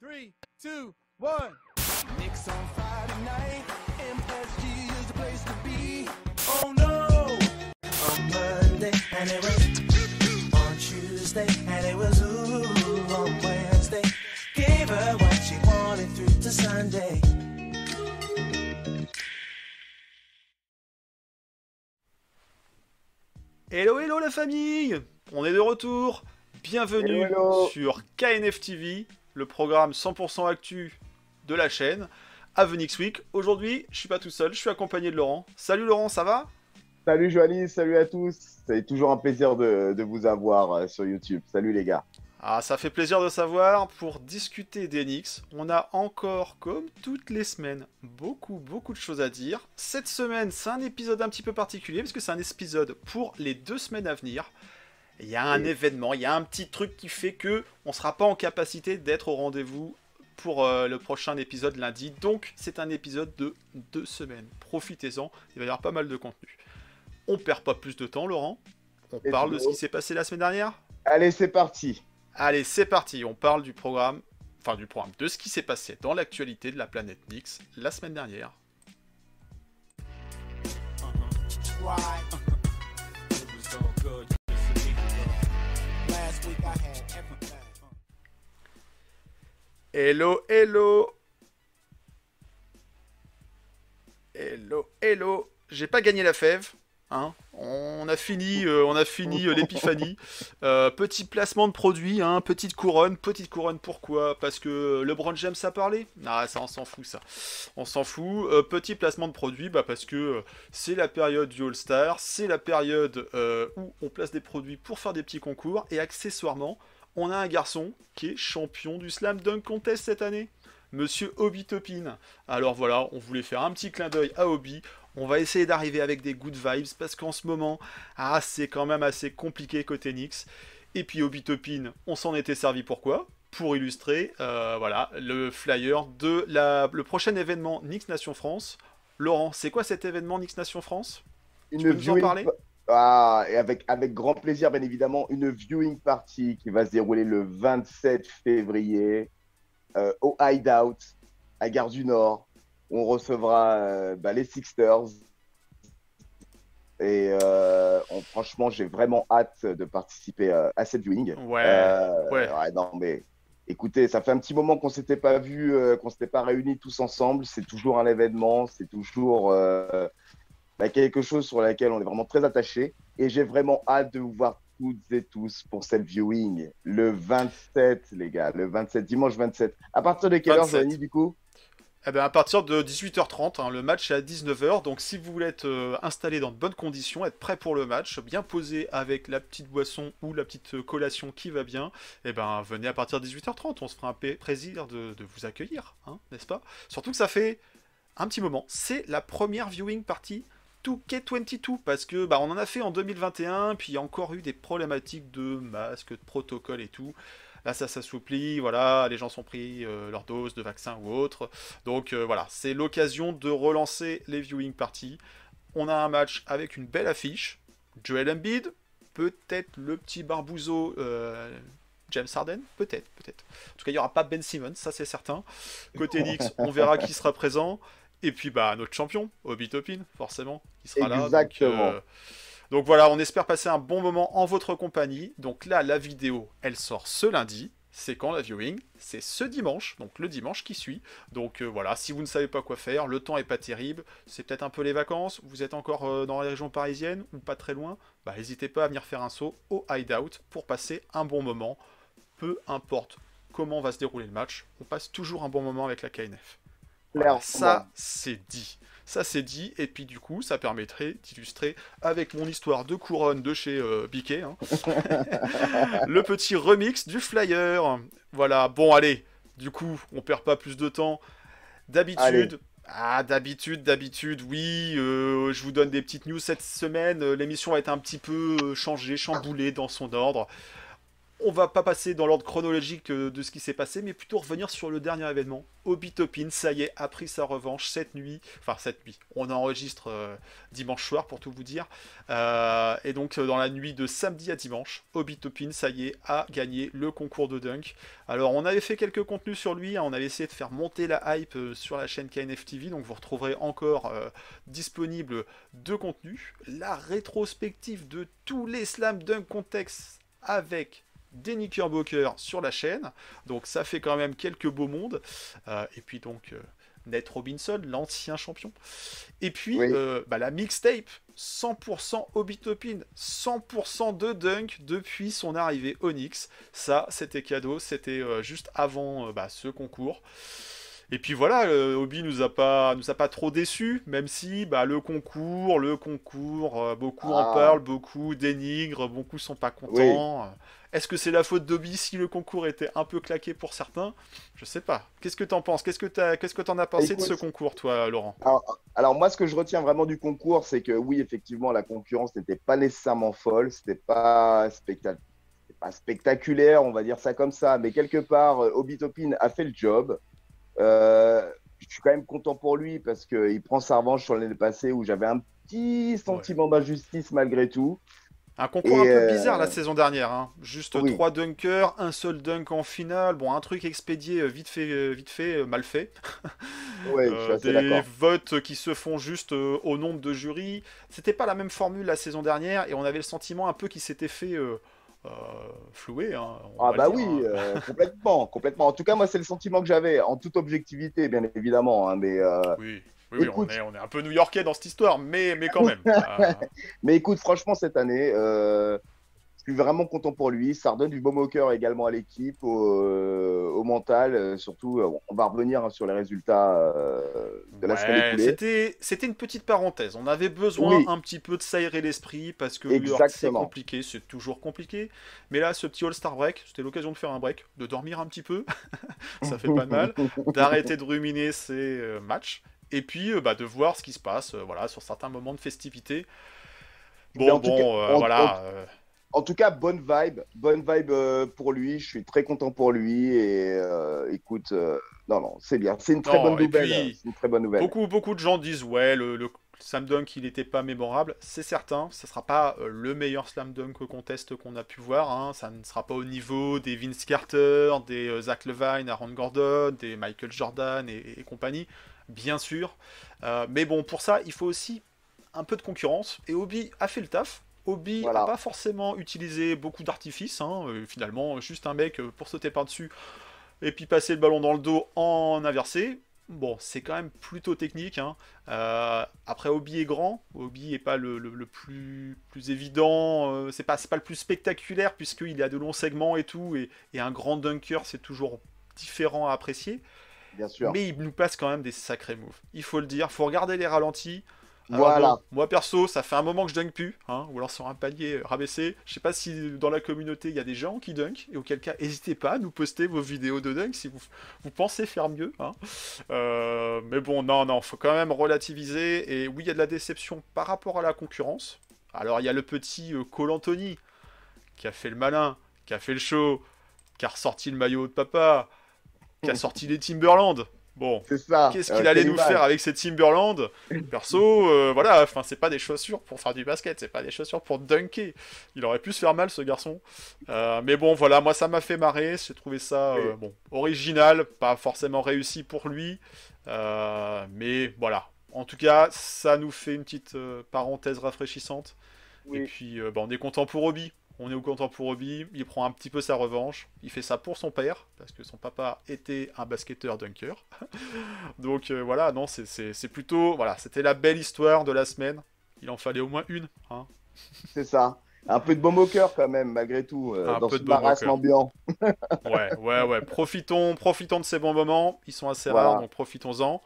Three, two, one. Knicks on Friday night. MSG is the place to be. Oh no! On Monday, and it was on Tuesday, and it was ooh on Wednesday. Gave her what she wanted through to Sunday. Hello, hello la famille On est de retour Bienvenue Hello, hello. sur KNF TV, le programme 100% actu de la chaîne, Avenix Week. Aujourd'hui, je suis pas tout seul, je suis accompagné de Laurent. Salut Laurent, ça va? Salut Joanie, salut à tous. C'est toujours un plaisir de, de vous avoir euh, sur YouTube. Salut les gars. Ah, ça fait plaisir de savoir. Pour discuter d'Enix, on a encore, comme toutes les semaines, beaucoup, beaucoup de choses à dire. Cette semaine, c'est un épisode un petit peu particulier, parce que c'est un épisode pour les deux semaines à venir. Il y a un événement, il y a un petit truc qui fait que on sera pas en capacité d'être au rendez-vous pour euh, le prochain épisode lundi. Donc, c'est un épisode de deux semaines. Profitez-en, il va y avoir pas mal de contenu. On perd pas plus de temps, Laurent. On Et parle de ce qui s'est passé la semaine dernière? Allez, c'est parti. Allez, c'est parti, on parle du programme, enfin du programme, de ce qui s'est passé dans l'actualité de la planète Nix la semaine dernière. It Hello, hello Hello, hello J'ai pas gagné la fève, hein On a fini, euh, on a fini euh, l'épiphanie. Euh, petit placement de produit, hein, petite couronne. Petite couronne pourquoi? Parce que LeBron James a parlé Ah ça on s'en fout ça. On s'en fout. Petit placement de produit, bah parce que c'est la période du All-Star, c'est la période où on place des produits pour faire des petits concours et accessoirement, on a un garçon qui est champion du Slam Dunk Contest cette année. Monsieur Obi Topin. Alors voilà, on voulait faire un petit clin d'œil à Obi. On va essayer d'arriver avec des good vibes parce qu'en ce moment, ah, c'est quand même assez compliqué côté Knicks. Et puis Obi Topin, on s'en était servi pourquoi? Pour illustrer euh, voilà, le flyer de la, le prochain événement Knicks Nation France. Laurent, c'est quoi cet événement Knicks Nation France? Une peux nous en parler? Ah, et avec, avec grand plaisir, bien évidemment, une viewing party qui va se dérouler le 27 février euh, au Hideout, à Gare du Nord. On recevra euh, bah, les Sixers. Et euh, on- franchement, j'ai vraiment hâte de participer à cette viewing. Ouais, ouais. non, mais écoutez, ça fait un petit moment qu'on s'était pas vu, qu'on s'était pas réunis tous ensemble. C'est toujours un événement, c'est toujours bah, quelque chose sur laquelle on est vraiment très attaché. Et j'ai vraiment hâte de vous voir toutes et tous pour cette viewing le 27, les gars, le 27, dimanche 27. À partir de quelle heure, 27. Joanie, du coup? Eh ben, à partir de 18h30, hein, le match est à 19h, donc si vous voulez être euh, installé dans de bonnes conditions, être prêt pour le match, bien posé avec la petite boisson ou la petite euh, collation qui va bien, eh ben venez à partir de 18h30, on se fera un plaisir de, de vous accueillir, hein, n'est-ce pas? Surtout que ça fait un petit moment, c'est la première viewing party 2K22 parce que bah, on en a fait en 2021, puis il y a encore eu des problématiques de masques, de protocole et tout. Là, ça s'assouplit, voilà, les gens sont pris euh, leur dose de vaccin ou autre. Donc euh, voilà, c'est l'occasion de relancer les viewing parties. On a un match avec une belle affiche. Joel Embiid, peut-être le petit barbouzeau euh, James Harden, peut-être, peut-être. En tout cas, il n'y aura pas Ben Simmons, ça c'est certain. Côté Knicks, on verra qui sera présent. Et puis bah notre champion, Obi Topin, forcément, qui sera là. donc, Exactement. euh, donc voilà, on espère passer un bon moment en votre compagnie. Donc là, la vidéo, elle sort ce lundi. C'est quand la viewing? C'est ce dimanche, donc le dimanche qui suit. Donc euh, voilà, si vous ne savez pas quoi faire, le temps est pas terrible, c'est peut-être un peu les vacances, vous êtes encore euh, dans la région parisienne ou pas très loin, bah n'hésitez pas à venir faire un saut au hideout pour passer un bon moment. Peu importe comment va se dérouler le match, on passe toujours un bon moment avec la KNF. Clairement. ça, c'est dit. Ça, c'est dit. Et puis, du coup, ça permettrait d'illustrer avec mon histoire de couronne de chez euh, Biquet, hein, le petit remix du flyer. Voilà. Bon, allez. Du coup, on perd pas plus de temps. D'habitude. Ah, d'habitude, d'habitude, oui. euh, je vous donne des petites news cette semaine. Euh, L'émission va être un petit peu euh, changée, chamboulée dans son ordre. On va pas passer dans l'ordre chronologique euh, de ce qui s'est passé, mais plutôt revenir sur le dernier événement. Obi Topin, ça y est, a pris sa revanche cette nuit. Enfin, cette nuit. On enregistre euh, dimanche soir, pour tout vous dire. Euh, et donc, dans la nuit de samedi à dimanche, Obi Topin, ça y est, a gagné le concours de dunk. Alors, on avait fait quelques contenus sur lui. Hein. on avait essayé de faire monter la hype sur la chaîne KNF TV. Donc, vous retrouverez encore disponible deux contenus. La rétrospective de tous les slam dunk contexte avec des Knickerbocker sur la chaîne. Donc ça fait quand même quelques beaux mondes. Euh, et puis donc euh, Nate Robinson, l'ancien champion. Et puis euh, bah, la mixtape, 100% Obitopin, 100% de dunk depuis son arrivée Onyx. Ça, c'était cadeau, c'était juste avant bah, ce concours. Et puis voilà, Obi nous a pas nous a pas trop déçus, même si bah, le concours, le concours, beaucoup en ah. parlent, beaucoup dénigrent, beaucoup sont pas contents. Est-ce que c'est la faute d'Obi si le concours était un peu claqué pour certains? Je sais pas. Qu'est-ce que t'en penses? Qu'est-ce que tu qu'est-ce que t'en as pensé de ce concours, toi, Laurent? Alors, moi, ce que je retiens vraiment du concours, c'est que oui, effectivement, la concurrence n'était pas nécessairement folle, c'était pas pas spectaculaire, on va dire ça comme ça, mais quelque part, euh, Obi Topin a fait le job. Euh, je suis quand même content pour lui parce qu'il prend sa revanche sur l'année passée où j'avais un petit sentiment d'injustice malgré tout. Un concours un peu bizarre la euh, saison dernière. Hein. Juste trois dunkers, un seul dunk en finale. Bon, un truc expédié euh, vite fait, euh, vite fait, mal fait. Ouais, des votes qui se font juste au nombre de jurys. C'était pas la même formule la saison dernière et on avait le sentiment un peu qu'il s'était fait flouer. Hein, ah bah oui, hein. complètement, complètement. En tout cas, moi, c'est le sentiment que j'avais, en toute objectivité, bien évidemment. mais oui. Oui, on, est, on, est, un peu new-yorkais dans cette histoire, mais, mais quand même. mais écoute, franchement, cette année, euh, suis vraiment content pour lui. Ça redonne du beau cœur également à l'équipe, au, euh, mental. Euh, surtout, on va revenir hein, sur les résultats de la semaine écoulée. C'était une petite parenthèse. On avait besoin un petit peu de s'aérer l'esprit parce que c'est compliqué, c'est toujours compliqué. Mais là, ce petit All-Star break, c'était l'occasion de faire un break, de dormir un petit peu. ça fait pas de mal. D'arrêter de ruminer ces matchs et puis euh, bah, de voir ce qui se passe euh, voilà, sur certains moments de festivité. Bon, bon, euh, voilà. En, tout cas, bonne vibe, bonne vibe pour lui. Je suis très content pour lui. Et écoute, non, non, c'est bien. C'est une très bonne nouvelle. une très bonne nouvelle. Beaucoup, beaucoup de gens disent ouais, le, le slam dunk, il n'était pas mémorable. C'est certain, ce ne sera pas le meilleur slam dunk contest qu'on a pu voir. Hein. Ça ne sera pas au niveau des Vince Carter, des Zach Levine, Aaron Gordon, des Michael Jordan et compagnie bien sûr. Euh, mais bon, pour ça, il faut aussi un peu de concurrence. Et Obi a fait le taf. Obi n'a pas forcément utilisé beaucoup d'artifices. Hein. Euh, finalement, juste un mec euh, pour sauter par-dessus et puis passer le ballon dans le dos en inversé. Bon, c'est quand même plutôt technique. Hein. après, Obi est grand. Obi n'est pas le, plus, plus évident. c'est pas, pas le plus spectaculaire puisqu'il a de longs segments et tout. Et, et un grand dunker, c'est toujours différent à apprécier. Mais il nous passe quand même des sacrés moves. Il faut le dire. faut regarder les ralentis. Voilà. moi perso, ça fait un moment que je dunk plus, hein, ou alors sur un palier rabaissé. Je sais pas si dans la communauté il y a des gens qui dunk, et auquel cas, n'hésitez pas à nous poster vos vidéos de dunk si vous, vous pensez faire mieux. Hein. Euh, mais bon, non, non, faut quand même relativiser. Et oui, il y a de la déception par rapport à la concurrence. Alors il y a le petit euh, Cole Anthony qui a fait le malin, qui a fait le show, qui a ressorti le maillot de papa, qui a sorti les Timberland. Bon, qu'est-ce qu'il allait nous faire avec ces Timberland Perso, euh, voilà, enfin, c'est pas des chaussures pour faire du basket, c'est pas des chaussures pour dunker. Il aurait pu se faire mal, ce garçon. Euh, mais bon, voilà, moi, ça m'a fait marrer. J'ai trouvé ça, euh, bon, original, pas forcément réussi pour lui. mais voilà. En tout cas, ça nous fait une petite parenthèse rafraîchissante. Et puis, bah, on est content pour Obi on est au content pour Obi, il prend un petit peu sa revanche, il fait ça pour son père, parce que son papa était un basketteur dunker. Donc euh, voilà, non, c'est plutôt, voilà, c'était la belle histoire de la semaine, il en fallait au moins une. Hein. C'est ça. Un peu de baume au cœur quand même, malgré tout, euh, dans ce marasme ambiant. ouais, ouais, ouais. Profitons, profitons de ces bons moments. Ils sont assez rares, donc profitons-en.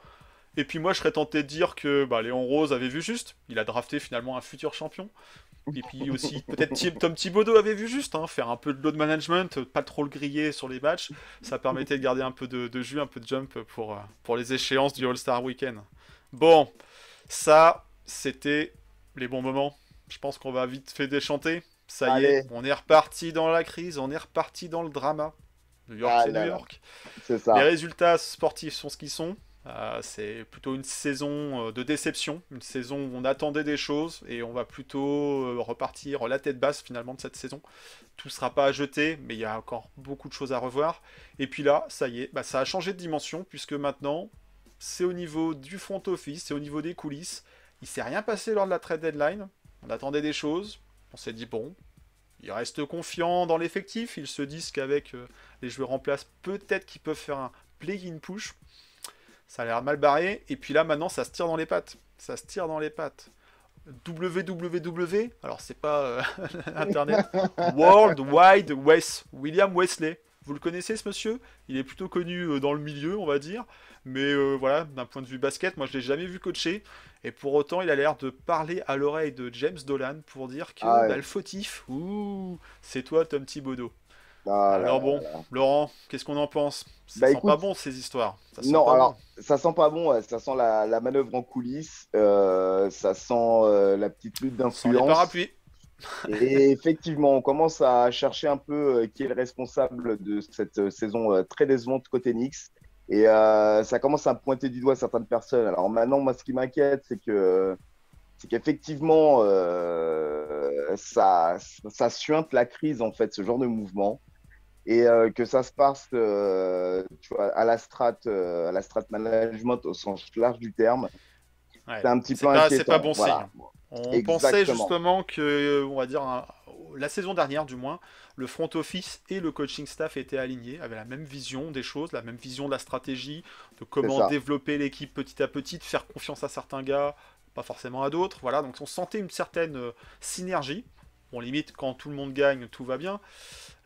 Et puis moi, je serais tenté de dire que bah, Léon Rose avait vu juste. Il a drafté finalement un futur champion. Et puis aussi, peut-être Tom Thibodeau avait vu juste, hein, faire un peu de load management, pas trop le griller sur les matchs. Ça permettait de garder un peu de, jus, un peu de jump pour, euh, pour les échéances du All-Star Weekend. Bon, ça, c'était les bons moments. Je pense qu'on va vite fait déchanter. Ça y est, on est reparti dans la crise, on est reparti dans le drama. New York, Ah c'est New. York. C'est ça. Les résultats sportifs sont ce qu'ils sont. Euh, c'est plutôt une saison euh, de déception, une saison où on attendait des choses et on va plutôt euh, repartir la tête basse finalement de cette saison. Tout ne sera pas à jeter, mais il y a encore beaucoup de choses à revoir. Et puis là, ça y est, bah, ça a changé de dimension puisque maintenant, c'est au niveau du front office, c'est au niveau des coulisses. Il s'est rien passé lors de la trade deadline. On attendait des choses. On s'est dit bon, ils restent confiants dans l'effectif. Ils se disent qu'avec les joueurs en place, peut-être qu'ils peuvent faire un play-in push. Ça a l'air mal barré. Et puis là, maintenant, ça se tire dans les pattes. Ça se tire dans les pattes. www, alors c'est pas euh, internet, World Wide West, William Wesley. Vous le connaissez ce monsieur? Il est plutôt connu euh, dans le milieu, on va dire. Mais euh, voilà, d'un point de vue basket, moi je l'ai jamais vu coacher. Et pour autant, il a l'air de parler à l'oreille de James Dolan pour dire que Ah ouais. bah, le fautif, ouh, c'est toi Tom Thibodeau. Ah Alors là bon, là. Laurent, qu'est-ce qu'on en pense? Ça Bah, sent écoute- pas bon ces histoires. Ça Non, alors, bon. ça sent pas bon, ça sent la, la manœuvre en coulisses, euh, ça sent euh, la petite lutte d'influence. parapluies. Et effectivement, on commence à chercher un peu euh, qui est le responsable de cette saison très décevante côté Knicks. Et ça commence à pointer du doigt certaines personnes. Alors maintenant, moi, ce qui m'inquiète, c'est que c'est qu'effectivement, ça, ça suinte la crise, en fait, ce genre de mouvement. Et euh, que ça se passe euh, tu vois, à la strat, euh, à la strat management au sens large du terme. Ouais. C'est un petit peu pas- inquiétant. pas bon Voilà. On Exactement. pensait justement que, on va dire, un- la saison dernière du moins, le front office et le coaching staff étaient alignés, avaient la même vision des choses, la même vision de la stratégie, de comment développer l'équipe petit à petit, de faire confiance à certains gars, pas forcément à d'autres. Voilà, donc on sentait une certaine synergie. Bon, limite, quand tout le monde gagne, tout va bien.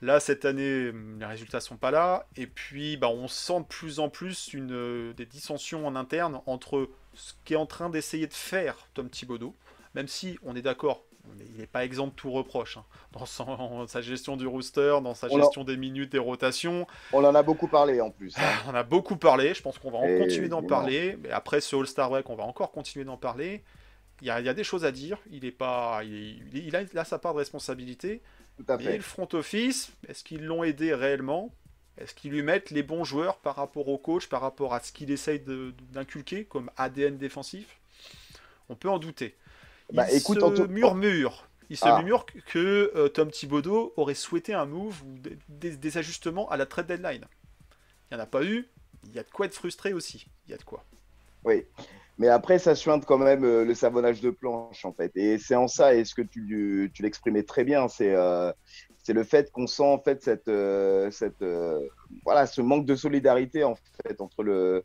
Là, cette année, hum, les résultats sont pas là. Et puis, bah, on sent de plus en plus une, euh, des dissensions en interne entre ce qu'est en train d'essayer de faire Tom Thibodeau, même si on est d'accord, il n'est pas exempt de tout reproche hein, dans son- sa gestion du rooster, dans sa On gestion des minutes, des rotations. On en a beaucoup parlé en plus. hein. On a beaucoup parlé, je pense qu'on va en Et continuer d'en parler. Mais après ce All-Star Break, on va encore continuer d'en parler. Il y, a, il y a des choses à dire. Il, est pas, il, est- il il a, il a sa part de responsabilité. Tout à Et fait. le front office, est-ce qu'ils l'ont aidé réellement? Est-ce qu'ils lui mettent les bons joueurs par rapport au coach, par rapport à ce qu'il essaye d'inculquer comme ADN défensif? On peut en douter. Il Bah, écoute, se en tout- murmure. Il se Ah. murmure que euh, Tom Thibodeau aurait souhaité un move ou des, des- des ajustements à la trade deadline. Il n'y en a pas eu. Il y a de quoi être frustré aussi. Il y a de quoi. Oui. Mais après, ça suinte quand même euh, le savonnage de planche, en fait. Et c'est en ça, et ce que tu, tu l'exprimais très bien, c'est euh, le fait qu'on sent, en fait, cette, euh, cette, euh, voilà, ce manque de solidarité, en fait, entre le,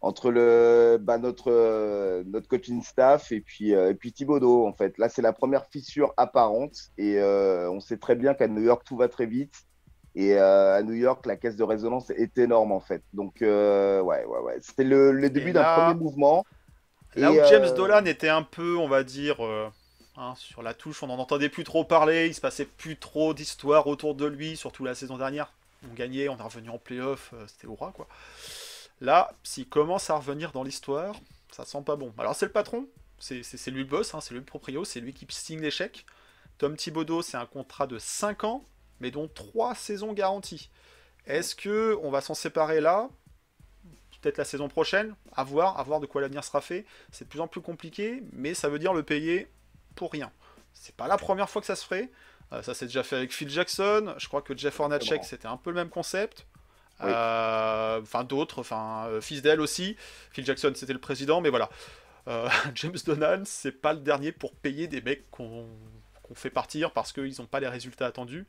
entre le, bah, notre, notre coaching staff et puis, et puis Thibodeau, en fait. Là, c'est la première fissure apparente, et on sait très bien qu'à New York, tout va très vite. Et euh, à New York, la caisse de résonance est énorme, en fait. Donc, euh, ouais, ouais, ouais. C'était le, le début d'un premier mouvement. Là Et, où James euh, Dolan était un peu, on va dire, hein, sur la touche, on n'en entendait plus trop parler, il se passait plus trop d'histoires autour de lui, surtout la saison dernière. On gagnait, on est revenu en playoff, euh, c'était aura quoi. Là, s'il commence à revenir dans l'histoire, ça sent pas bon. Alors c'est le patron, c'est lui le boss, hein, c'est lui le proprio, c'est lui qui signe les chèques. Tom Thibodeau, c'est un contrat de 5 ans, mais dont 3 saisons garanties. Est-ce que on va s'en séparer là? Peut-être la saison prochaine, à voir, à voir de quoi l'avenir sera fait. C'est de plus en plus compliqué, mais ça veut dire le payer pour rien. C'est pas la première fois que ça se ferait. Euh, ça s'est déjà fait avec Phil Jackson. Je crois que Jeff Hornacek, c'était un peu le même concept. Oui. Euh, Enfin, d'autres, enfin, euh, Fisdale aussi. Phil Jackson, c'était le président, mais voilà. Euh, James Donan, c'est pas le dernier pour payer des mecs qu'on fait partir parce qu'ils n'ont pas les résultats attendus.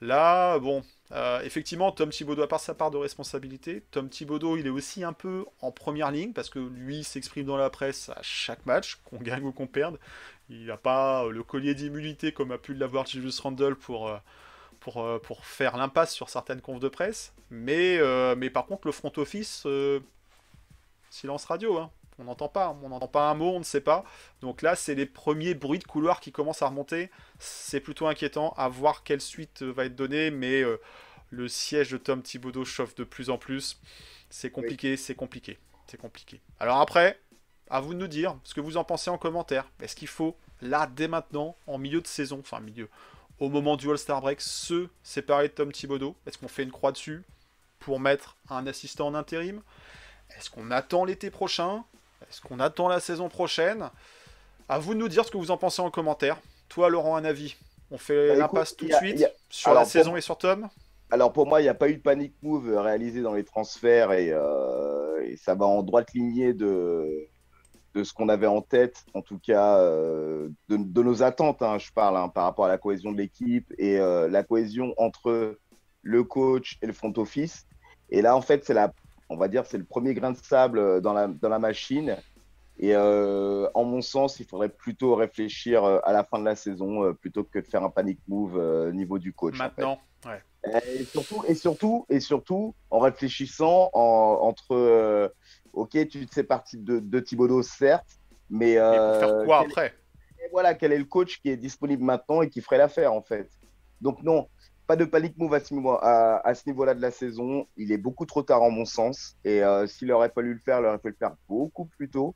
Là, bon, euh, effectivement, Tom Thibodeau a part sa part de responsabilité. Tom Thibodeau, il est aussi un peu en première ligne parce que lui s'exprime dans la presse à chaque match, qu'on gagne ou qu'on perde. Il n'a pas le collier d'immunité comme a pu l'avoir Julius Randle pour, euh, euh, faire l'impasse sur certaines confs de presse. Mais, par contre, le front office, silence radio. hein. On n'entend pas, on n'entend pas un mot, on ne sait pas. Donc là, c'est les premiers bruits de couloir qui commencent à remonter. C'est plutôt inquiétant à voir quelle suite euh, va être donnée, mais euh, le siège de Tom Thibodeau chauffe de plus en plus. C'est compliqué, c'est compliqué, c'est compliqué. Alors après, à vous de nous dire ce que vous en pensez en commentaire. Est-ce qu'il faut, là, dès maintenant, en milieu de saison, enfin milieu, au moment du All-Star Break, se séparer de Tom Thibodeau? Est-ce qu'on fait une croix dessus pour mettre un assistant en intérim? Est-ce qu'on attend l'été prochain? Est-ce qu'on attend la saison prochaine? À vous de nous dire ce que vous en pensez en commentaire. Toi, Laurent, un avis On fait Bah, l'impasse tout de suite a- sur alors, la saison et sur Tom? Alors pour moi, il n'y a pas eu de panic move réalisé dans les transferts et, euh, et ça va en droite lignée de, de ce qu'on avait en tête, en tout cas euh, de, de nos attentes, hein, je parle, hein, par rapport à la cohésion de l'équipe et euh, la cohésion entre le coach et le front office. Et là, en fait, c'est la, on va dire, c'est le premier grain de sable dans la, dans la machine. Et euh, en mon sens, il faudrait plutôt réfléchir euh, à la fin de la saison euh, plutôt que de faire un panic move euh, au niveau du coach. en fait. maintenant. Ouais. Et surtout, et surtout, et surtout, en réfléchissant en- entre, euh, ok, tu te sépares de, de Thibodeau, certes, mais, Et pour euh, faire quoi quel, après? voilà, quel est le coach qui est disponible maintenant et qui ferait l'affaire en fait? Donc non, pas de panic move à ce niveau- à, à ce niveau-là de la saison. Il est beaucoup trop tard en mon sens. Et euh, s'il aurait fallu le faire, il aurait fallu le faire beaucoup plus tôt.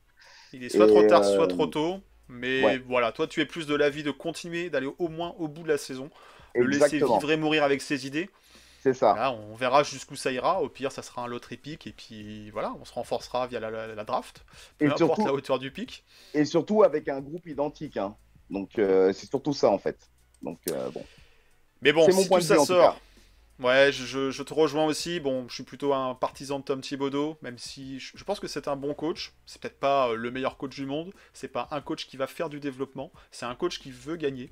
Il est soit Et, trop tard, euh, soit trop tôt. Mais ouais. voilà, toi, tu es plus de l'avis de continuer, d'aller au moins au bout de la saison. Le laisser vivre et mourir avec ses idées. c'est ça. Là, on verra jusqu'où ça ira. Au pire, ça sera un lot épique. Et puis voilà, on se renforcera via la, la- la draft. Peu Et importe surtout, la hauteur du pic. et surtout avec un groupe identique. hein. Donc euh, c'est surtout ça en fait. Donc euh, bon. Mais bon, si tout ça sort. Ouais, je, je- je te rejoins aussi. Bon, je suis plutôt un partisan de Tom Thibodeau, même si je, je pense que c'est un bon coach. C'est peut-être pas euh, le meilleur coach du monde. C'est pas un coach qui va faire du développement. C'est un coach qui veut gagner.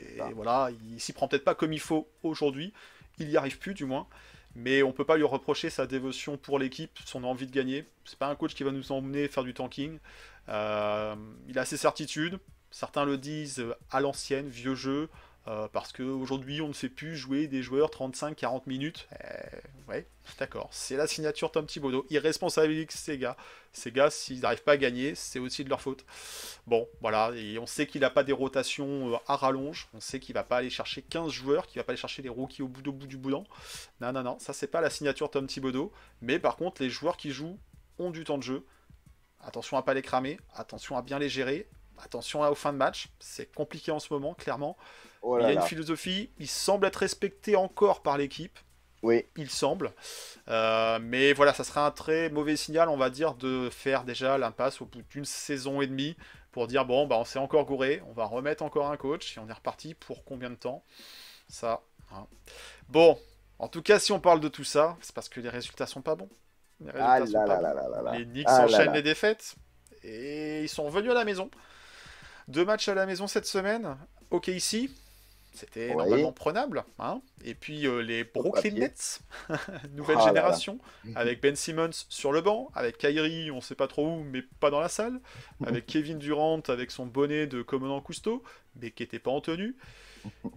Et Ah. voilà, il s'y prend peut-être pas comme il faut aujourd'hui. Il y arrive plus, du moins. Mais on peut pas lui reprocher sa dévotion pour l'équipe, son envie de gagner. C'est pas un coach qui va nous emmener faire du tanking. Euh, il a ses certitudes. Certains le disent euh, à l'ancienne, vieux jeu. Euh, parce qu'aujourd'hui, on ne fait plus jouer des joueurs 35-40 minutes. Euh, ouais, d'accord. C'est la signature Tom Thibodeau. Gars. Ces gars, s'ils n'arrivent pas à gagner, c'est aussi de leur faute. Bon, voilà. Et on sait qu'il n'a pas des rotations euh, à rallonge. On sait qu'il va pas aller chercher 15 joueurs, qu'il va pas aller chercher les rookies au bout, au bout du boudin. Non, non, non. Ça, c'est pas la signature Tom Thibodeau. Mais par contre, les joueurs qui jouent ont du temps de jeu. Attention à pas les cramer. Attention à bien les gérer. Attention aux fins de match. C'est compliqué en ce moment, clairement. Oh Il y a une philosophie, il semble être respecté encore par l'équipe, Oui. il semble. Euh, mais voilà, ça serait un très mauvais signal, on va dire, de faire déjà l'impasse au bout d'une saison et demie pour dire bon, bah on s'est encore gouré, on va remettre encore un coach et on est reparti pour combien de temps? Ça. hein. Bon, en tout cas, si on parle de tout ça, c'est parce que les résultats sont pas bons. Les résultats Ah sont là pas là bons. là là là là. Les Knicks Ah enchaînent les défaites et ils sont revenus à la maison. Deux matchs à la maison cette semaine. Ok ici, c'était Oui. normalement prenable. hein. et puis euh, les Brooklyn. Nets, nouvelle Ah là là. génération, avec Ben Simmons sur le banc, avec Kyrie, on sait pas trop où, mais pas dans la salle, avec Kevin Durant avec son bonnet de commandant Cousteau, mais qui était pas en tenue.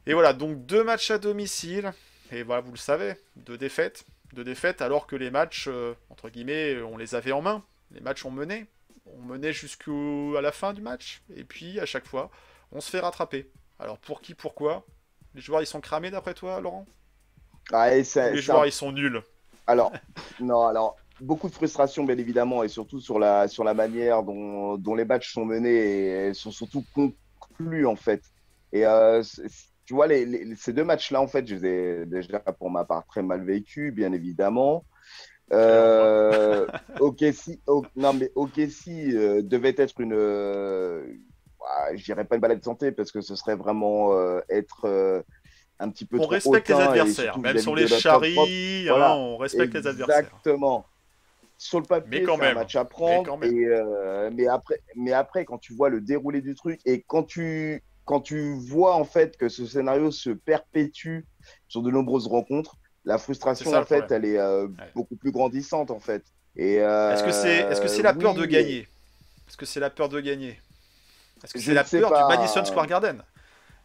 Et voilà, donc deux matchs à domicile. Et voilà, vous le savez, deux défaites. Deux défaites alors que les matchs, euh, entre guillemets, on les avait en main. Les matchs ont mené. On menait jusqu'à la fin du match. Et puis, à chaque fois, on se fait rattraper. Alors, pour qui, pourquoi? Les joueurs, ils sont cramés d'après toi, Laurent? Ah, et Les joueurs, un- ils sont nuls. Alors, non, alors, beaucoup de frustration, bien évidemment, et surtout sur la, sur la manière dont, dont les matchs sont menés et sont surtout conclus, en fait. Et euh, tu vois, les, les- ces deux matchs-là, en fait, je les ai déjà, pour ma part, très mal vécus, bien évidemment. Euh, OKC, O- non, mais OKC euh, devait être une, euh, ah, je dirais pas une balade de santé, parce que ce serait vraiment euh, être euh, un petit peu On trop respecte les adversaires. surtout Même on les vis-à-vis de notre propre- charrie, hein, Voilà. on respecte les adversaires. Exactement. Sur le papier, c'est un match à Mais prendre. Et, euh, mais, après, mais après, quand tu vois le déroulé du truc et quand tu, quand tu vois en fait que ce scénario se perpétue sur de nombreuses rencontres, la frustration ça, en fait, problème. elle est beaucoup plus grandissante en fait. Est-ce que c'est que c'est la peur oui, de gagner? Est-ce que c'est la peur de gagner? Est-ce que Je c'est la peur pas. du Madison Square Garden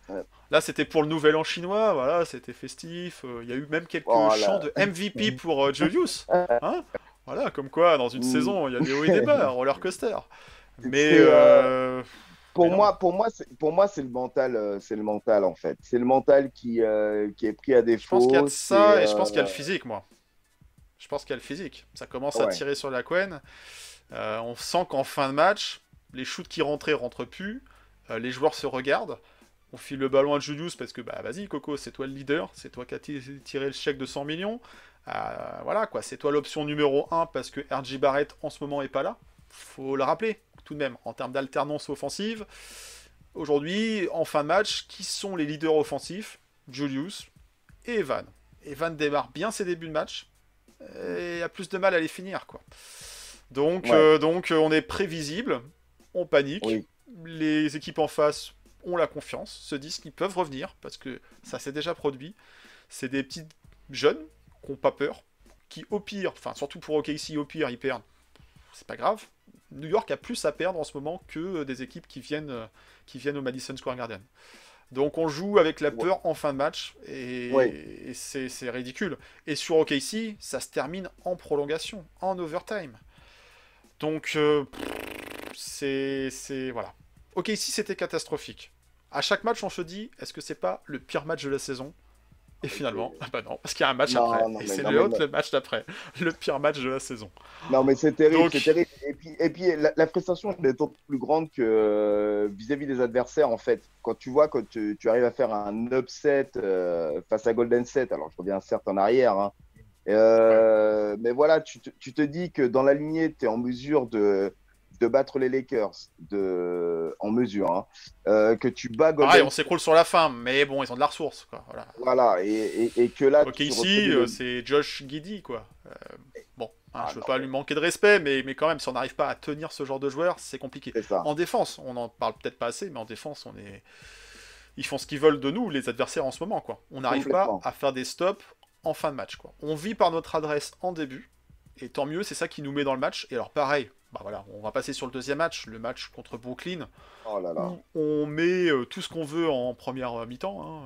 Ouais. Là, c'était pour le nouvel an chinois, voilà, c'était festif. euh, Il y a eu même quelques chants de MVP pour euh, Julius. Hein voilà, comme quoi, dans une Mm. saison, il y a des hauts et des bas, roller coaster. Mais C'est, euh, Pour Mais non. moi, pour moi, c'est, pour moi, c'est le mental, euh, c'est le mental en fait. C'est le mental qui, euh, qui est pris à je défaut. pense qu'il y a de ça et je pense qu'il y a le euh, physique, moi. Je pense qu'il y a le physique. Ça commence à tirer sur la couenne. Euh, on sent qu'en fin de match, les shoots qui rentraient rentrent plus. Euh, les joueurs se regardent. on file le ballon à Julius parce que bah vas-y Coco, c'est toi le leader, c'est toi qui as tiré le chèque de 100 millions. Euh, voilà quoi, c'est toi l'option numéro 1 parce que RJ Barrett en ce moment est pas là. Faut le rappeler tout de même en termes d'alternance offensive. Aujourd'hui, en fin de match, qui sont les leaders offensifs? Julius et Evan. Evan démarre bien ses débuts de match et a plus de mal à les finir quoi. Donc, euh, donc on est prévisible, on panique. Les équipes en face ont la confiance, se disent qu'ils peuvent revenir parce que ça s'est déjà produit. C'est des petits jeunes qui n'ont pas peur, qui au pire, enfin surtout pour OKC, au pire ils perdent, c'est pas grave. New York a plus à perdre en ce moment que des équipes qui viennent, qui viennent au Madison Square Garden. Donc on joue avec la peur en fin de match et, c'est ridicule. Et sur OKC, ça se termine en prolongation, en overtime. Donc euh, c'est voilà. OKC c'était catastrophique. À chaque match, on se dit, est-ce que c'est pas le pire match de la saison? Et finalement, ah bah non, parce qu'il y a un match après. et c'est le, le match d'après. Le pire match de la saison. Non, mais c'est terrible, c'est terrible. Et puis, et puis la, frustration est d'autant plus grande que euh, vis-à-vis des adversaires, en fait. Quand tu vois, quand tu, arrives à faire un upset euh, face à Golden Set, alors je reviens certes en arrière, hein, euh, mais voilà, tu te, tu te, dis que dans la lignée, tu es en mesure de, de battre les Lakers de... en mesure, hein. euh, que tu bats Golden on s'écroule sur la fin, mais bon, ils ont de la ressource. Quoi. Voilà. voilà, et, et, que là. Ok, ici, euh, c'est Josh Giddy, quoi. Euh, bon, hein, ah, je veux pas lui manquer de respect, mais, mais quand même, si on n'arrive pas à tenir ce genre de joueur, c'est compliqué. En défense, on en parle peut-être pas assez, mais en défense, on est. Ils font ce qu'ils veulent de nous, les adversaires en ce moment, quoi. On n'arrive pas à faire des stops en fin de match, quoi. On vit par notre adresse en début, et tant mieux, c'est ça qui nous met dans le match. Et alors, pareil, bah voilà, on va passer sur le deuxième match, le match contre Brooklyn. Oh là là. on met euh, tout ce qu'on veut en première euh, mi-temps. Hein.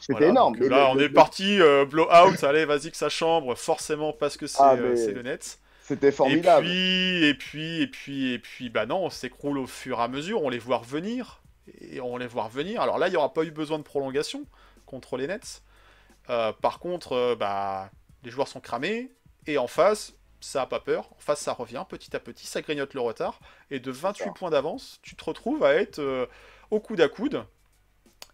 C'était énorme. là, on est parti euh, blow out. allez, vas-y que ça chambre, forcément parce que c'est ah, le Nets. C'était formidable. Et puis, et puis, et puis, et puis, bah non, on s'écroule au fur et à mesure. On les voit revenir et on les voit revenir. Alors là, il n'y aura pas eu besoin de prolongation contre les Nets. par contre, bah, les joueurs sont cramés et en face, ça a pas peur. En face, ça revient petit à petit, ça grignote le retard. Et de 28 points d'avance, tu te retrouves à être euh, au coude à coude.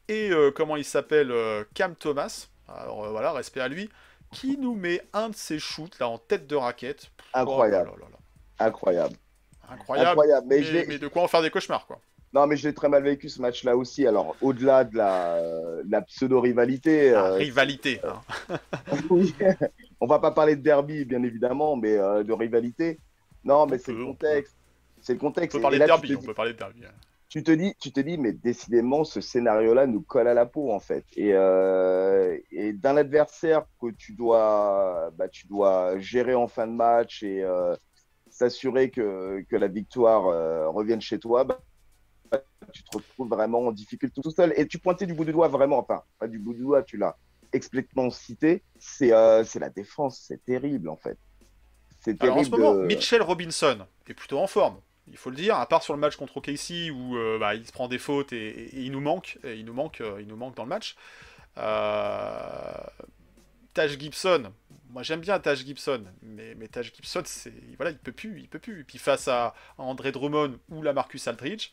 Et euh, comment il s'appelle euh, Cam Thomas. Alors voilà, respect à lui. Qui nous met un de ses shoots là en tête de raquette. Incroyable. Oh Incroyable. Incroyable. Mais, de quoi en faire des cauchemars, quoi. Non, mais je l'ai très mal vécu ce match-là aussi. Alors, au-delà de la, pseudo-rivalité. La rivalité. Hein. oui, on va pas parler de derby, bien évidemment, mais euh, de rivalité. Non, mais c'est le contexte. C'est le contexte. On peut parler de derby, on peut parler de derby. Tu te dis, tu te dis, mais décidément, ce scénario-là nous colle à la peau, en fait. Et, euh, et d'un adversaire que tu dois, bah, tu dois gérer en fin de match et euh, s'assurer que, que, la victoire revienne chez toi, bah, tu te retrouves vraiment en difficulté tout seul. Et tu pointais du bout du doigt, vraiment, enfin, pas du bout du doigt, tu l'as explicitement cité, euh, c'est la défense. C'est terrible, en fait. C'est terrible. en ce moment, Mitchell Robinson est plutôt en forme. Il faut le dire, à part sur le match contre OKC où euh, bah, il se prend des fautes et, il nous manque, il nous manque, euh, il nous manque dans le match. Taj Gibson, moi j'aime bien Taj Gibson, mais, mais Taj Gibson, c'est voilà, il peut plus, il peut plus. Et puis face à, André Drummond ou la Marcus Aldridge,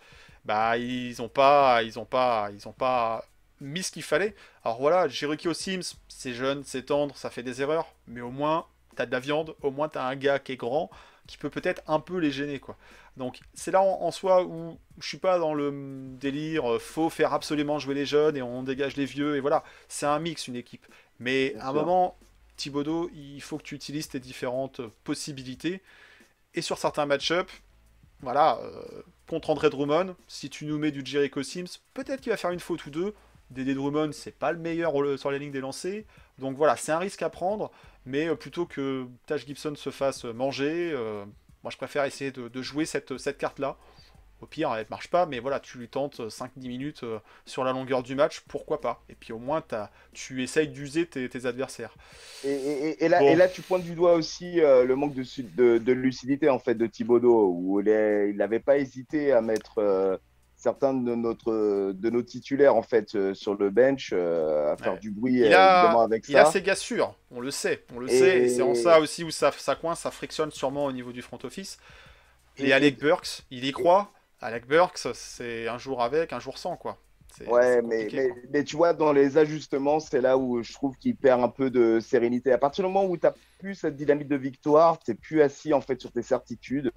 bah ils ont pas, ils ont pas, ils ont pas mis ce qu'il fallait. Alors voilà, Cherokee Sims, c'est jeune, c'est tendre, ça fait des erreurs, mais au moins, t'as de la viande, au moins t'as un gars qui est grand, qui peut peut-être un peu les gêner, quoi. Donc c'est là en, soi où je suis pas dans le délire, euh, faut faire absolument jouer les jeunes et on dégage les vieux, et voilà, c'est un mix, une équipe. Mais à un moment, Thibodeau, il faut que tu utilises tes différentes possibilités, et sur certains match-up, voilà, euh, contre André Drummond, si tu nous mets du Jericho Sims, peut-être qu'il va faire une faute ou deux, Dédé Drummond, c'est pas le meilleur sur les lignes des lancers. Donc voilà, c'est un risque à prendre, mais euh, plutôt que Taj Gibson se fasse manger, euh, moi je préfère essayer de, jouer cette, cette carte-là. Au pire, elle ne marche pas, mais voilà, tu lui tentes 5-10 minutes euh, sur la longueur du match, pourquoi pas? Et puis au moins, as, tu essayes d'user tes, adversaires. Et, là, et, là, tu pointes du doigt aussi le manque de, de, lucidité en fait de Thibodeau, où il n'avait pas hésité à mettre certains de, notre, de nos titulaires en fait euh, sur le bench euh, à faire du bruit il a, avec ça. Il a ses gars sûrs, on le sait, on le sait, et c'est en ça aussi où ça, ça coince, ça frictionne sûrement au niveau du front office. Et, Alec Burks, il y croit. Alec Burks, c'est un jour avec, un jour sans quoi. Ouais, mais, mais, tu vois, dans les ajustements, c'est là où je trouve qu'il perd un peu de sérénité. À partir du moment où tu n'as plus cette dynamique de victoire, tu n'es plus assis en fait sur tes certitudes.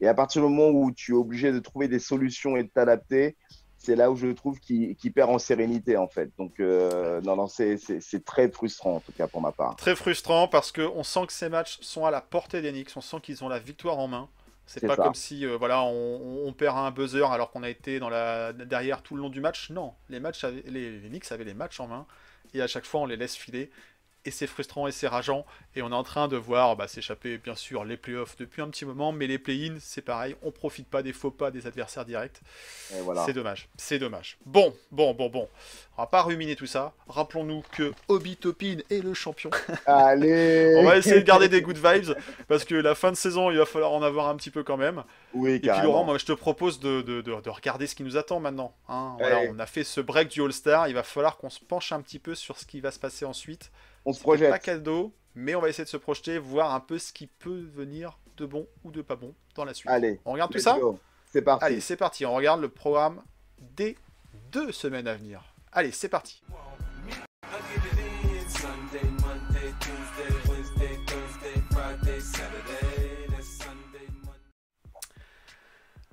Et à partir du moment où tu es obligé de trouver des solutions et de t'adapter, c'est là où je trouve qu'il perd en sérénité en fait. Donc, euh, non, non, c'est très frustrant en tout cas pour ma part. Très frustrant parce qu'on sent que ces matchs sont à la portée des Knicks, on sent qu'ils ont la victoire en main. C'est pas ça. comme si euh, voilà, on, on perd un buzzer alors qu'on a été dans la, derrière tout le long du match. Non, les, matchs avaient- les, les Knicks avaient les matchs en main et à chaque fois on les laisse filer. Et c'est frustrant et c'est rageant. Et on est en train de voir bah, s'échapper bien sûr les playoffs depuis un petit moment, mais les play-in c'est pareil, on profite pas des faux pas des adversaires directs. Voilà. C'est dommage, c'est dommage. Bon, bon, bon, bon. On va pas ruminer tout ça. Rappelons-nous que Obi Topin est le champion. Allez On va essayer de garder des good vibes parce que la fin de saison, il va falloir en avoir un petit peu quand même. Oui, Et puis. Laurent, moi je te propose de, de- de- de regarder ce qui nous attend maintenant. hein. Voilà, on a fait ce break du All-Star, il va falloir qu'on se penche un petit peu sur ce qui va se passer ensuite. On se projette. Pas cadeau, mais on va essayer de se projeter, voir un peu ce qui peut venir de bon ou de pas bon dans la suite. Allez, On regarde tout ça. C'est parti. Allez, c'est parti, on regarde le programme des deux semaines à venir. Allez, c'est parti.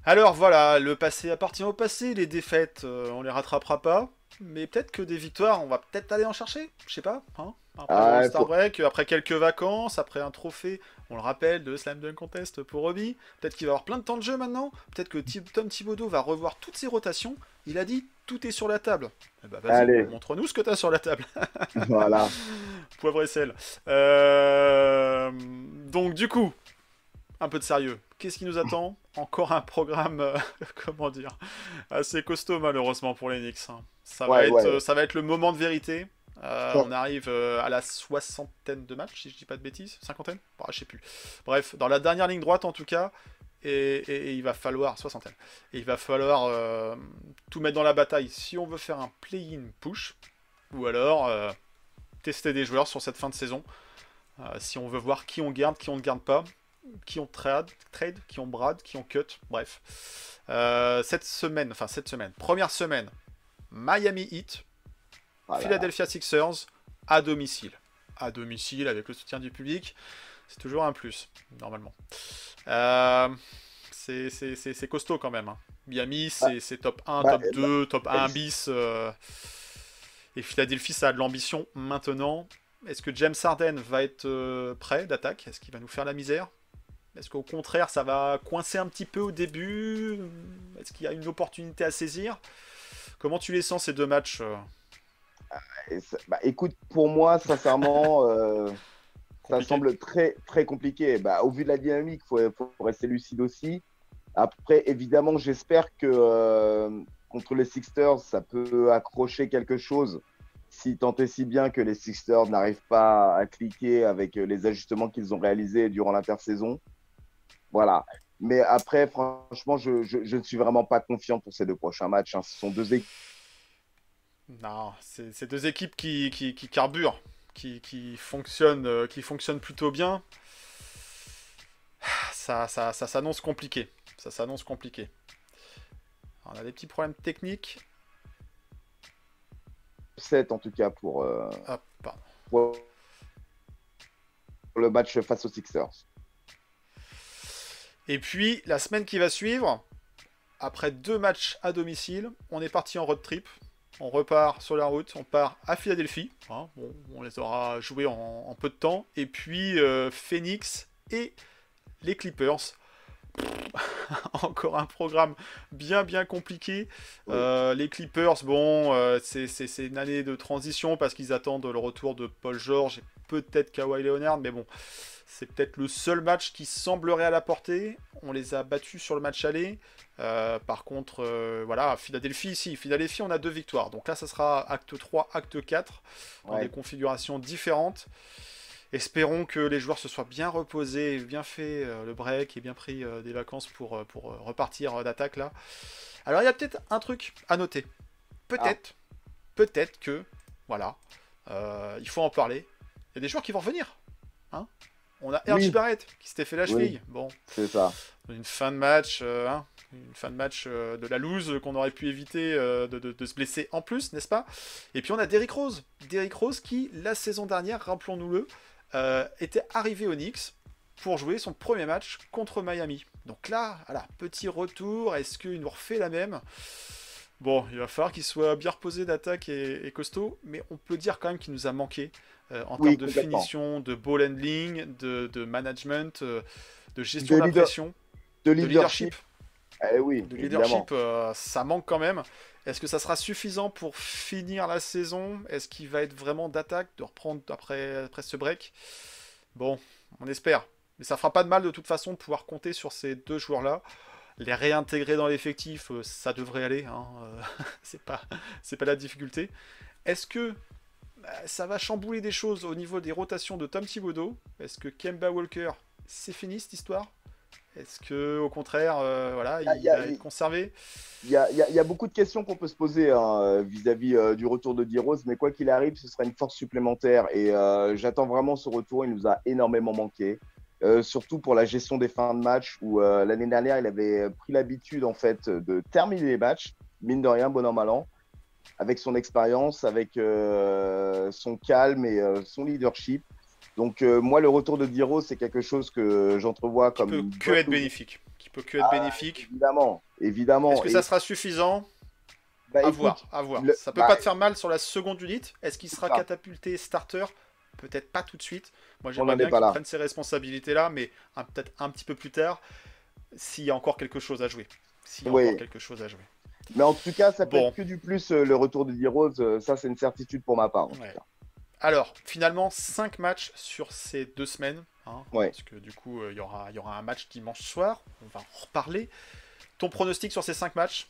Alors voilà, le passé appartient au passé, les défaites, euh, on les rattrapera pas. Mais peut-être que des victoires, on va peut-être aller en chercher, je sais pas. Hein après Ah, Star Break, après quelques vacances, après un trophée, on le rappelle, de Slam Dunk Contest pour Robbie. Peut-être qu'il va avoir plein de temps de jeu maintenant. Peut-être que Tom Thibodeau va revoir toutes ses rotations. Il a dit, tout est sur la table. Eh ben, Allez. vas-y, montre-nous ce que tu as sur la table. voilà. Poivre et sel. Euh, Donc du coup, un peu de sérieux. Qu'est-ce qui nous attend Encore un programme, euh, comment dire, assez costaud malheureusement pour les Knicks. hein. Ça, va Ouais, être, ouais. euh, ça va être le moment de vérité. Euh, on arrive euh, à la soixantaine de matchs, si je dis pas de bêtises. Cinquantaine? Bah, Je sais plus. Bref, dans la dernière ligne droite en tout cas. Et, et- et il va falloir, soixantaine, et il va falloir euh, tout mettre dans la bataille si on veut faire un play-in push, ou alors tester des joueurs sur cette fin de saison. Si on veut voir qui on garde, qui on ne garde pas, qui on trade, trade qui on brad, qui on cut, bref. Euh, cette semaine, enfin cette semaine, première semaine, Miami Heat, Voilà. Philadelphia Sixers à domicile. À domicile avec le soutien du public, c'est toujours un plus, normalement. Euh, c'est- costaud quand même. hein. Miami, c'est c'est top 1, bah, top bah, 2, top 1 bah, bis. euh, et Philadelphie, ça a de l'ambition maintenant. Est-ce que James Harden va être prêt d'attaque? Est-ce qu'il va nous faire la misère? Est-ce qu'au contraire, ça va coincer un petit peu au début? Est-ce qu'il y a une opportunité à saisir? Comment tu les sens ces deux matchs euh? Ça- bah, écoute, pour moi, sincèrement, euh, ça semble très, très compliqué. Bah, au vu de la dynamique, il faut, faut rester lucide aussi. Après, évidemment, j'espère que euh, contre les Sixers, ça peut accrocher quelque chose. Si tant est si bien que les Sixers n'arrivent pas à cliquer avec les ajustements qu'ils ont réalisés durant l'intersaison. Voilà. Mais après, franchement, je, je, je ne suis vraiment pas confiant pour ces deux prochains matchs. hein. Ce sont deux équipes. Non, c'est deux équipes qui, qui, qui carburent, qui, qui, fonctionnent, euh, qui fonctionnent plutôt bien. Ça, ça, ça s'annonce compliqué. Ça s'annonce compliqué. On a des petits problèmes techniques. 7 en tout cas pour, euh, Ah, pour le match face aux Sixers. Et puis, la semaine qui va suivre, après deux matchs à domicile, on est parti en road trip. On repart sur la route, on part à Philadelphie. hein, bon, on les aura joués en, en peu de temps. Et puis, euh, Phoenix et les Clippers. Encore un programme bien bien compliqué. Oui. Euh, les Clippers, bon, euh, c'est une année de transition parce qu'ils attendent le retour de Paul George et peut-être Kawhi Leonard, mais bon, c'est peut-être le seul match qui semblerait à la portée. On les a battus sur le match aller. Euh, par contre, euh, voilà, Philadelphie, ici, Philadelphie, on a deux victoires. Donc là, ça sera acte 3, acte 4, dans Ouais. des configurations différentes. Espérons que les joueurs se soient bien reposés, bien fait euh, le break et bien pris des vacances pour, pour repartir d'attaque là. Alors il y a peut-être un truc à noter. Peut-être, peut-être que, voilà, il faut en parler. Il y a des joueurs qui vont revenir. Hein On a RJ Oui. Barrett qui s'était fait la Oui. cheville. Bon, C'est ça. une fin de match, euh, hein, une fin de match euh, de la loose qu'on aurait pu éviter euh, de, de- de se blesser en plus, n'est-ce pas? Et puis on a Derrick Rose. Derrick Rose qui, la saison dernière, rappelons-nous-le, était arrivé au Knicks pour jouer son premier match contre Miami. Donc là, voilà, petit retour. Est-ce qu'il nous refait la même? Bon, il va falloir qu'il soit bien reposé d'attaque et, et costaud, mais on peut dire quand même qu'il nous a manqué euh, en Oui, termes de finition, de ball handling, de, de management, euh, de gestion de, De la pression, De de leadership. Eh oui, De leadership, euh, ça manque quand même. Est-ce que ça sera suffisant pour finir la saison? Est-ce qu'il va être vraiment d'attaque, de reprendre après, après ce break? Bon, on espère. Mais ça fera pas de mal de toute façon de pouvoir compter sur ces deux joueurs-là. Les réintégrer dans l'effectif, ça devrait aller. Hein. c'est pas, pas la difficulté. Est-ce que ça va chambouler des choses au niveau des rotations de Tom Thibodeau Est-ce que Kemba Walker, c'est fini cette histoire? Est-ce que au contraire, euh, voilà, il y a- va être conservé? Il y a, il y a- il y a beaucoup de questions qu'on peut se poser hein, vis-à-vis euh, du retour de D-Rose, mais quoi qu'il arrive, ce sera une force supplémentaire. Et euh, j'attends vraiment ce retour. Il nous a énormément manqué. Surtout pour la gestion des fins de match, où l'année dernière, il avait pris l'habitude en fait de terminer les matchs, mine de rien, bon an, mal an, avec son expérience, avec euh, son calme et euh, son leadership. Donc euh, moi, le retour de D-Rose, c'est quelque chose que j'entrevois Qui comme peut une que être bénéfique. Qui peut que être Ah, bénéfique. Évidemment, évidemment. Est-ce que Et- ça sera suffisant bah, À écoute, voir, à voir. le- Ça peut bah, pas te faire mal sur la seconde unité. Est-ce qu'il sera catapulté starter? Peut-être pas tout de suite. Moi, j'aimerais bien qu'il prenne ses responsabilités là, mais peut-être un petit peu plus tard, s'il y a encore quelque chose à jouer. S'il y a Oui. encore quelque chose à jouer. Mais en tout cas, ça peut Bon. être que du plus euh, le retour de D-Rose. euh, ça, c'est une certitude pour ma part. en tout Ouais. cas. Alors, finalement, 5 matchs sur ces deux semaines. hein, Ouais. Parce que du coup, euh, il y, aura, y aura un match dimanche soir. On va en reparler. Ton pronostic sur ces 5 matchs?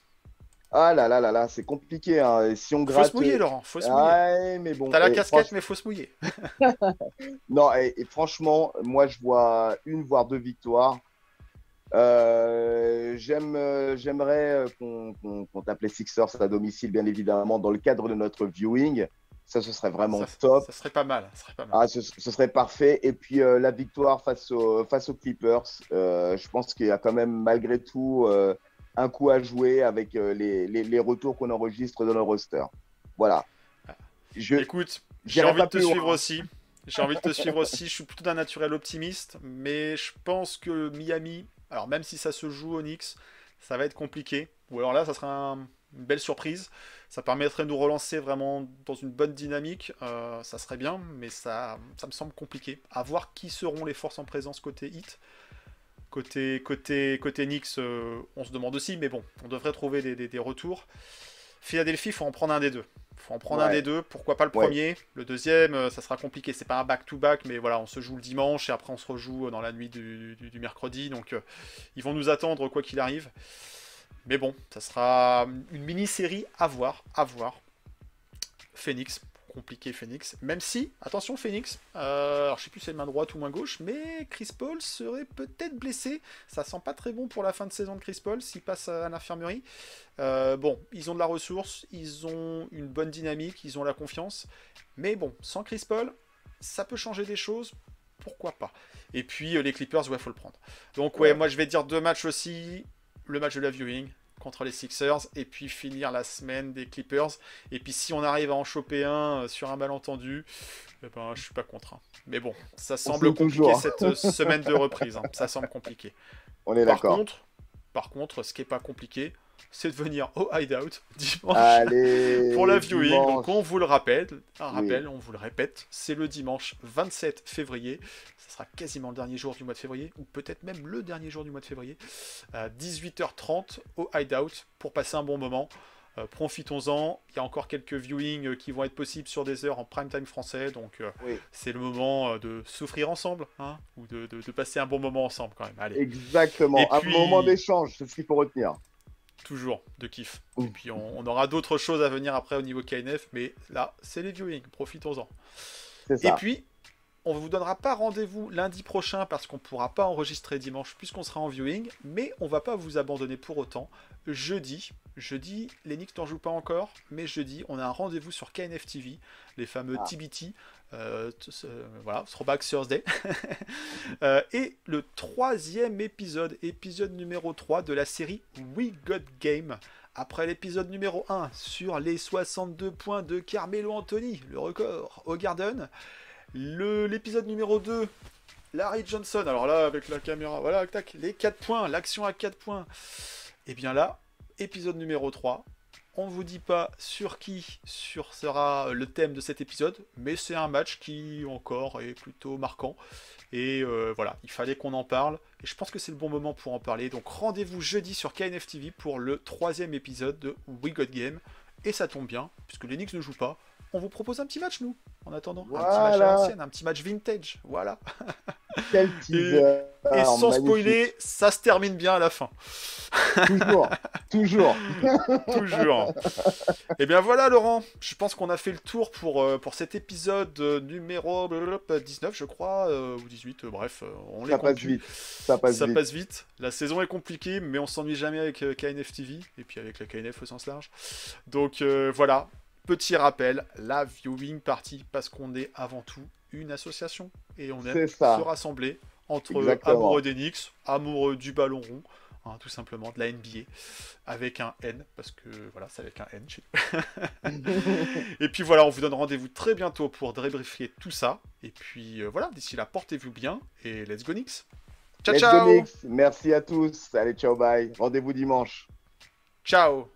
Ah là là là là, c'est compliqué. hein. Si on Faut gratte. se mouiller, Laurent. Faut se mouiller. Mais bon. T'as la et casquette, franch- mais faut se mouiller. Non, et, et franchement, moi, je vois une voire deux victoires. Euh, j'aimerais euh, qu'on qu'on qu'on tape les Sixers à domicile, bien évidemment, dans le cadre de notre viewing. Ça, ce serait vraiment ça, top. ça serait pas mal. Ça serait pas mal. Ah, ce, ce serait parfait. Et puis euh, la victoire face, aux face aux Clippers, euh, je pense qu'il y a quand même malgré tout euh, un coup à jouer avec euh, les, les, les retours qu'on enregistre dans le roster. Voilà. Je, Écoute, j'ai envie de te loin. suivre aussi. J'ai envie de te suivre aussi. Je suis plutôt d'un naturel optimiste, mais je pense que Miami, alors même si ça se joue au Knicks, ça va être compliqué. Ou alors là, ça sera un- une belle surprise. Ça permettrait de nous relancer vraiment dans une bonne dynamique. Euh, ça serait bien, mais ça, ça me semble compliqué. À voir qui seront les forces en présence côté Hit. Côté, côté, côté Knicks, euh, on se demande aussi, mais bon, on devrait trouver des retours. Philadelphie, il faut en prendre un des deux. faut en prendre un des deux. Pourquoi pas le Ouais. premier Le deuxième, euh, ça sera compliqué. C'est pas un back-to-back, mais voilà, on se joue le dimanche et après on se rejoue dans la nuit du, du- du mercredi. Donc euh, ils vont nous attendre quoi qu'il arrive. Mais bon, ça sera une mini-série à voir, à voir. Phoenix, compliqué Phoenix. Même si, attention Phoenix, euh, alors je sais plus si c'est main droite ou main gauche, mais Chris Paul serait peut-être blessé. Ça sent pas très bon pour la fin de saison de Chris Paul s'il passe à l'infirmerie. Euh, bon, ils ont de la ressource, ils ont une bonne dynamique, ils ont la confiance. Mais bon, sans Chris Paul, ça peut changer des choses. Pourquoi pas? Et puis euh, les Clippers, ouais, faut le prendre. Donc ouais, Ouais. moi je vais dire deux matchs aussi. Le match de la viewing contre les Sixers et puis finir la semaine des Clippers. Et puis si on arrive à en choper un euh, sur un malentendu, eh ben, je suis pas contre. hein. Mais bon, ça semble compliqué toujours. cette euh, semaine de reprise. hein. Ça semble compliqué. on est Par d'accord. contre, par contre, ce qui est pas compliqué, c'est de venir au Hideout dimanche Allez. pour la viewing. dimanche. Donc on vous le rappelle, un Oui. rappel, on vous le répète, c'est le dimanche 27 février. Ce sera quasiment le dernier jour du mois de février, ou peut-être même le dernier jour du mois de février, à 18h30 au Hideout pour passer un bon moment. Euh, Profitons-en, il y a encore quelques viewings euh, qui vont être possibles sur des heures en prime time français, donc euh, Oui. c'est le moment de souffrir ensemble, hein, ou de, de- de passer un bon moment ensemble quand même. Allez. Exactement. Un moment d'échange, c'est ce qu'il faut retenir. Toujours de kiff. Ouh. Et puis on, on aura d'autres choses à venir après au niveau KNF, mais là, c'est les viewings, profitons-en. Et puis, on ne vous donnera pas rendez-vous lundi prochain parce qu'on ne pourra pas enregistrer dimanche puisqu'on sera en viewing, mais on va pas vous abandonner pour autant. Jeudi, jeudi, les Knicks n'en jouent pas encore, mais jeudi, on a un rendez-vous sur KNF TV, les fameux Ah. TBT, Euh, voilà, Throwback Thursday. Euh, et le troisième épisode, épisode numéro 3 de la série We Got Game. Après l'épisode numéro 1 sur les 62 points de Carmelo Anthony, le record au Garden. L'épisode numéro 2, Larry Johnson. Alors là, avec la caméra, voilà, tac, les 4 points, l'action à 4 points. Et bien là, épisode numéro 3. On ne vous dit pas sur qui sur sera le thème de cet épisode, mais c'est un match qui encore est plutôt marquant. Et euh, voilà, il fallait qu'on en parle. Et je pense que c'est le bon moment pour en parler. Donc rendez-vous jeudi sur KNF TV pour le troisième épisode de We Got Game. Et ça tombe bien, puisque Knicks ne jouent pas. On vous propose un petit match, nous, en attendant. Un petit match à l'ancienne, un petit match vintage. Voilà. Quel teaser. Et sans magnifique. spoiler, ça se termine bien à la fin. Toujours, toujours. Toujours. Et bien voilà, Laurent. Je pense qu'on a fait le tour pour, euh, pour cet épisode euh, numéro blablabla, 19, je crois, euh, ou 18. euh, bref, on les Ça passe vite. Ça passe Ça vite. passe vite. La saison est compliquée, mais on s'ennuie jamais avec KNF TV et puis avec la KNF au sens large. Donc voilà, petit rappel, la viewing party parce qu'on est avant tout une association et on aime ça. se rassembler entre Exactement. amoureux des Knicks, amoureux du ballon rond, hein, tout simplement de la NBA avec un N parce que voilà, c'est avec un N chez nous. et puis voilà, on vous donne rendez-vous très bientôt pour débriefer tout ça. Et puis euh, voilà, d'ici là, portez-vous bien et let's go Knicks. Ciao Let's go ciao. Merci à tous. Allez, ciao, bye. Rendez-vous dimanche. Ciao